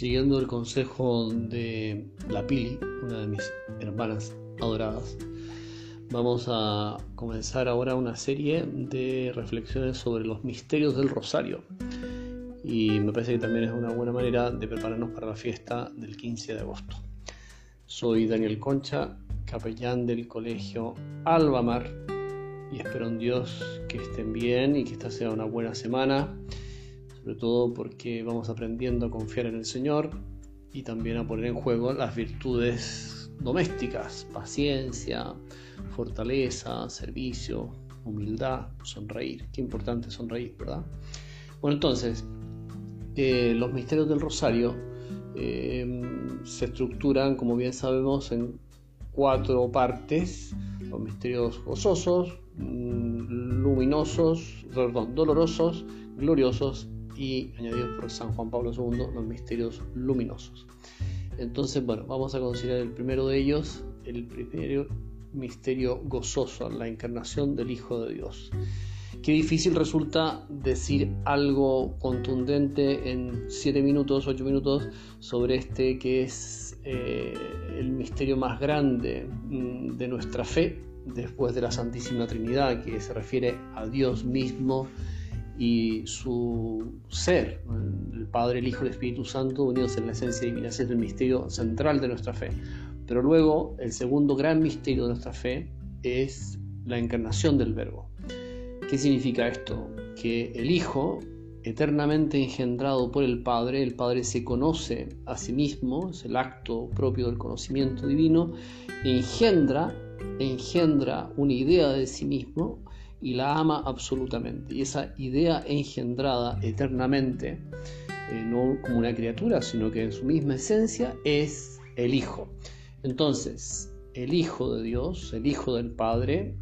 Siguiendo el consejo de la Pili, una de mis hermanas adoradas, vamos a comenzar ahora una serie de reflexiones sobre los misterios del rosario. Y me parece que también es una buena manera de prepararnos para la fiesta del 15 de agosto. Soy Daniel Concha, capellán del colegio Albamar, y espero en Dios que estén bien y que esta sea una buena semana sobre todo porque vamos aprendiendo a confiar en el Señor y también a poner en juego las virtudes domésticas, paciencia, fortaleza, servicio, humildad, sonreír. Qué importante sonreír, ¿verdad? Bueno, entonces, eh, los misterios del rosario eh, se estructuran, como bien sabemos, en cuatro partes. Los misterios gozosos, mm, luminosos, perdón, dolorosos, gloriosos y añadidos por San Juan Pablo II, los misterios luminosos. Entonces, bueno, vamos a considerar el primero de ellos, el primero misterio gozoso, la encarnación del Hijo de Dios. Qué difícil resulta decir algo contundente en 7 minutos, 8 minutos sobre este que es eh, el misterio más grande mm, de nuestra fe después de la Santísima Trinidad, que se refiere a Dios mismo y su ser, el Padre, el Hijo y el Espíritu Santo, unidos en la esencia divina. Ese es el misterio central de nuestra fe. Pero luego, el segundo gran misterio de nuestra fe es la encarnación del Verbo. ¿Qué significa esto? Que el Hijo, eternamente engendrado por el Padre, el Padre se conoce a sí mismo, es el acto propio del conocimiento divino, engendra, engendra una idea de sí mismo y la ama absolutamente. Y esa idea engendrada eternamente, eh, no como una criatura, sino que en su misma esencia es el Hijo. Entonces, el Hijo de Dios, el Hijo del Padre,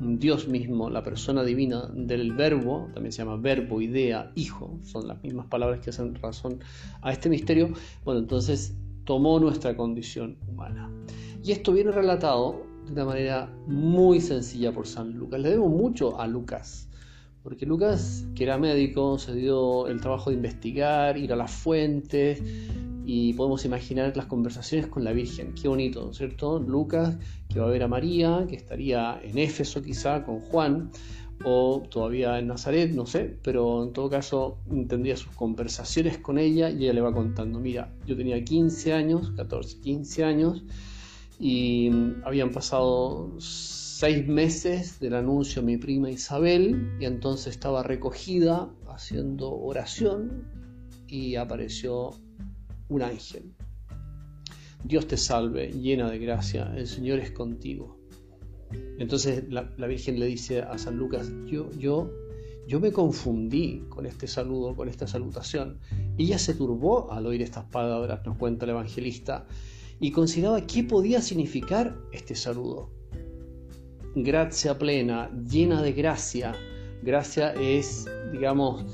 Dios mismo, la persona divina del verbo, también se llama verbo, idea, hijo, son las mismas palabras que hacen razón a este misterio, bueno, entonces tomó nuestra condición humana. Y esto viene relatado de una manera muy sencilla por San Lucas. Le debemos mucho a Lucas, porque Lucas, que era médico, se dio el trabajo de investigar, ir a las fuentes y podemos imaginar las conversaciones con la Virgen. Qué bonito, ¿no es cierto? Lucas, que va a ver a María, que estaría en Éfeso quizá con Juan, o todavía en Nazaret, no sé, pero en todo caso tendría sus conversaciones con ella y ella le va contando, mira, yo tenía 15 años, 14, 15 años, y habían pasado seis meses del anuncio a mi prima Isabel y entonces estaba recogida haciendo oración y apareció un ángel. Dios te salve, llena de gracia, el Señor es contigo. Entonces la, Virgen le dice a San Lucas, yo, yo, yo me confundí con este saludo, con esta salutación. Ella se turbó al oír estas palabras, nos cuenta el evangelista, y consideraba qué podía significar este saludo. Gracia plena, llena de gracia. Gracia es, digamos,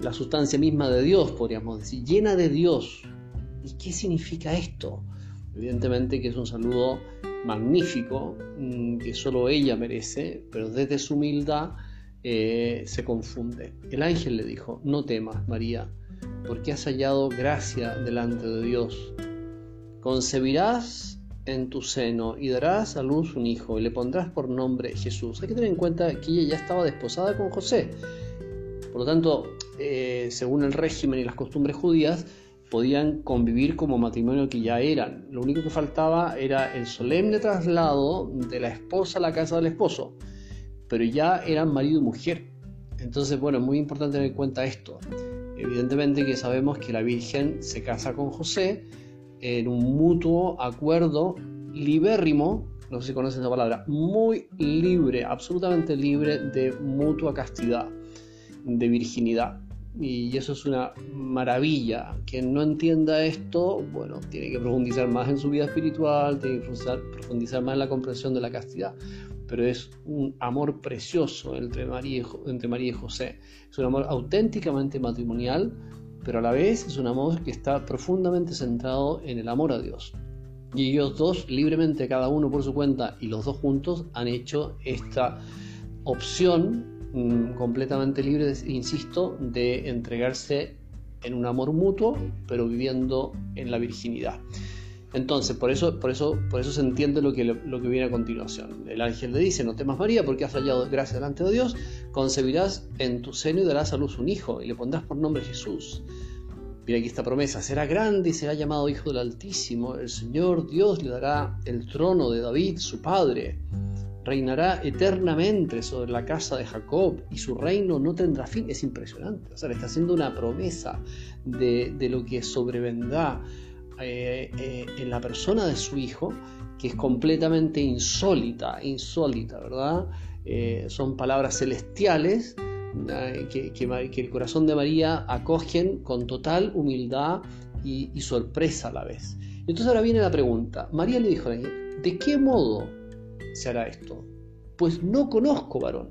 la sustancia misma de Dios, podríamos decir, llena de Dios. ¿Y qué significa esto? Evidentemente que es un saludo magnífico, mm, que solo ella merece, pero desde su humildad eh, se confunde. El ángel le dijo, no temas, María, porque has hallado gracia delante de Dios concebirás en tu seno y darás a luz un hijo y le pondrás por nombre Jesús. Hay que tener en cuenta que ella ya estaba desposada con José. Por lo tanto, eh, según el régimen y las costumbres judías, podían convivir como matrimonio que ya eran. Lo único que faltaba era el solemne traslado de la esposa a la casa del esposo, pero ya eran marido y mujer. Entonces, bueno, muy importante tener en cuenta esto. Evidentemente que sabemos que la Virgen se casa con José, en un mutuo acuerdo libérrimo, no sé si conocen esa palabra, muy libre, absolutamente libre de mutua castidad, de virginidad. Y eso es una maravilla. Quien no entienda esto, bueno, tiene que profundizar más en su vida espiritual, tiene que profundizar más en la comprensión de la castidad. Pero es un amor precioso entre María entre María y José. Es un amor auténticamente matrimonial, pero a la vez es un amor que está profundamente centrado en el amor a Dios. Y ellos dos, libremente, cada uno por su cuenta y los dos juntos, han hecho esta opción mm, completamente libre, insisto, de entregarse en un amor mutuo, pero viviendo en la virginidad. Entonces, por eso, por eso, por eso se entiende lo que, lo que viene a continuación. El ángel le dice, no temas María, porque has hallado gracia delante de Dios, concebirás en tu seno y darás a luz un hijo, y le pondrás por nombre Jesús. Mira aquí esta promesa, será grande y será llamado Hijo del Altísimo. El Señor Dios le dará el trono de David, su padre. Reinará eternamente sobre la casa de Jacob y su reino no tendrá fin. Es impresionante. O sea, le está haciendo una promesa de, de lo que sobrevendrá eh, eh, en la persona de su hijo, que es completamente insólita, insólita, ¿verdad? Eh, son palabras celestiales que, el corazón de María acogen con total humildad y, sorpresa a la vez. Entonces ahora viene la pregunta. María le dijo, ¿de qué modo se hará esto? Pues no conozco varón.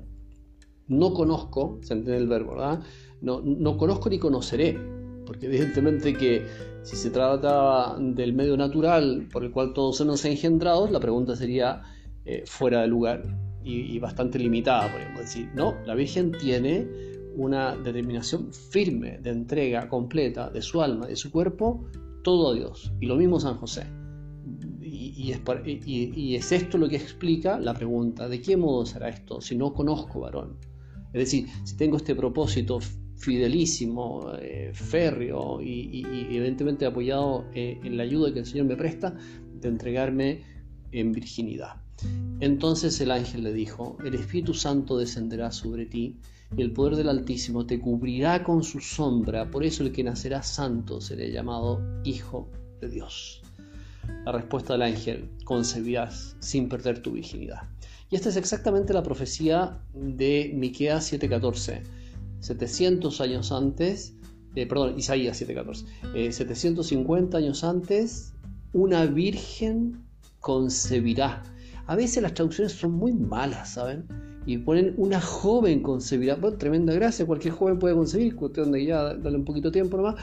No conozco, se entiende el verbo, ¿verdad? No, no conozco ni conoceré porque evidentemente que si se trata del medio natural por el cual todos somos engendrados, la pregunta sería eh, fuera de lugar y, bastante limitada, podríamos decir. No, la Virgen tiene una determinación firme de entrega completa de su alma, de su cuerpo, todo a Dios. Y lo mismo San José. Y, es, y, es, esto lo que explica la pregunta, ¿de qué modo será esto si no conozco varón? Es decir, si tengo este propósito fidelísimo, eh, férreo y, evidentemente apoyado eh, en la ayuda que el Señor me presta de entregarme en virginidad. Entonces el ángel le dijo, el Espíritu Santo descenderá sobre ti y el poder del Altísimo te cubrirá con su sombra, por eso el que nacerá santo será llamado Hijo de Dios. La respuesta del ángel, concebirás sin perder tu virginidad. Y esta es exactamente la profecía de Miqueas 7:14 700 años antes, eh, perdón, Isaías 7:14, 750 eh, años antes, una virgen concebirá. A veces las traducciones son muy malas, ¿saben? Y ponen una joven concebirá. Bueno, tremenda gracia, cualquier joven puede concebir, cuestión de ya darle un poquito de tiempo nomás.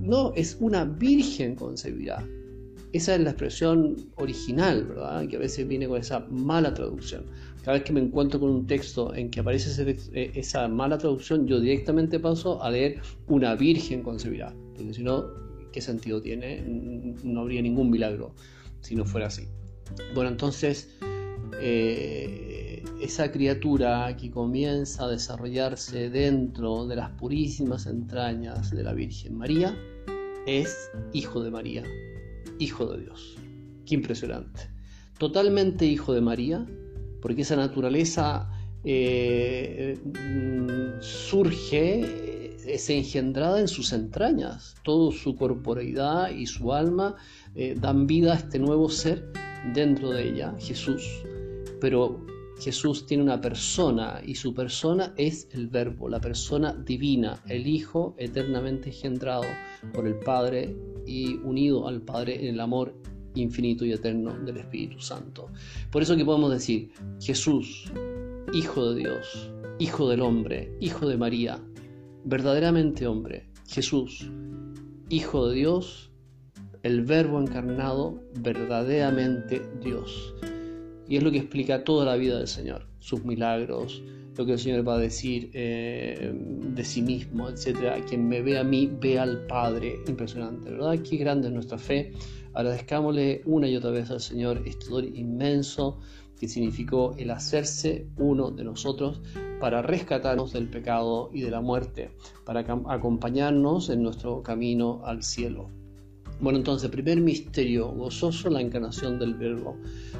No, es una virgen concebirá. Esa es la expresión original, ¿verdad? Que a veces viene con esa mala traducción. Cada vez que me encuentro con un texto en que aparece eh, esa mala traducción, yo directamente paso a leer una virgen concebirá. Porque si no, ¿qué sentido tiene? No habría ningún milagro si no fuera así. Bueno, entonces, eh, esa criatura que comienza a desarrollarse dentro de las purísimas entrañas de la Virgen María es hijo de María, hijo de Dios. Qué impresionante. Totalmente hijo de María, porque esa naturaleza eh, mm, surge, es engendrada en sus entrañas. Toda su corporeidad y su alma eh, dan vida a este nuevo ser dentro de ella, Jesús. Pero Jesús tiene una persona y su persona es el verbo, la persona divina, el Hijo eternamente engendrado por el Padre y unido al Padre en el amor infinito y eterno del Espíritu Santo. Por eso que podemos decir, Jesús, Hijo de Dios, Hijo del hombre, Hijo de María, verdaderamente hombre, Jesús, Hijo de Dios, el Verbo encarnado, verdaderamente Dios. Y es lo que explica toda la vida del Señor, sus milagros, lo que el Señor va a decir eh, de sí mismo, etc. Quien me ve a mí, ve al Padre. Impresionante, ¿verdad? Qué grande es nuestra fe. Agradezcámosle una y otra vez al Señor este dolor inmenso que significó el hacerse uno de nosotros para rescatarnos del pecado y de la muerte, para acompañarnos en nuestro camino al cielo. Bueno, entonces, primer misterio gozoso, la encarnación del Verbo,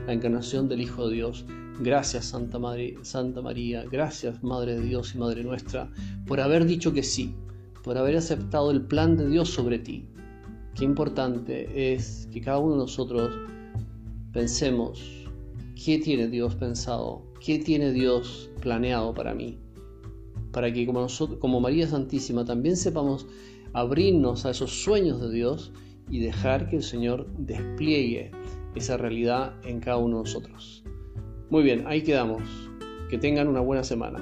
la encarnación del Hijo de Dios. Gracias Santa, Madre, Santa María, gracias Madre de Dios y Madre nuestra, por haber dicho que sí, por haber aceptado el plan de Dios sobre ti. Qué importante es que cada uno de nosotros pensemos qué tiene Dios pensado, qué tiene Dios planeado para mí, para que como, nosotros, como María Santísima también sepamos abrirnos a esos sueños de Dios y dejar que el Señor despliegue esa realidad en cada uno de nosotros. Muy bien, ahí quedamos. Que tengan una buena semana.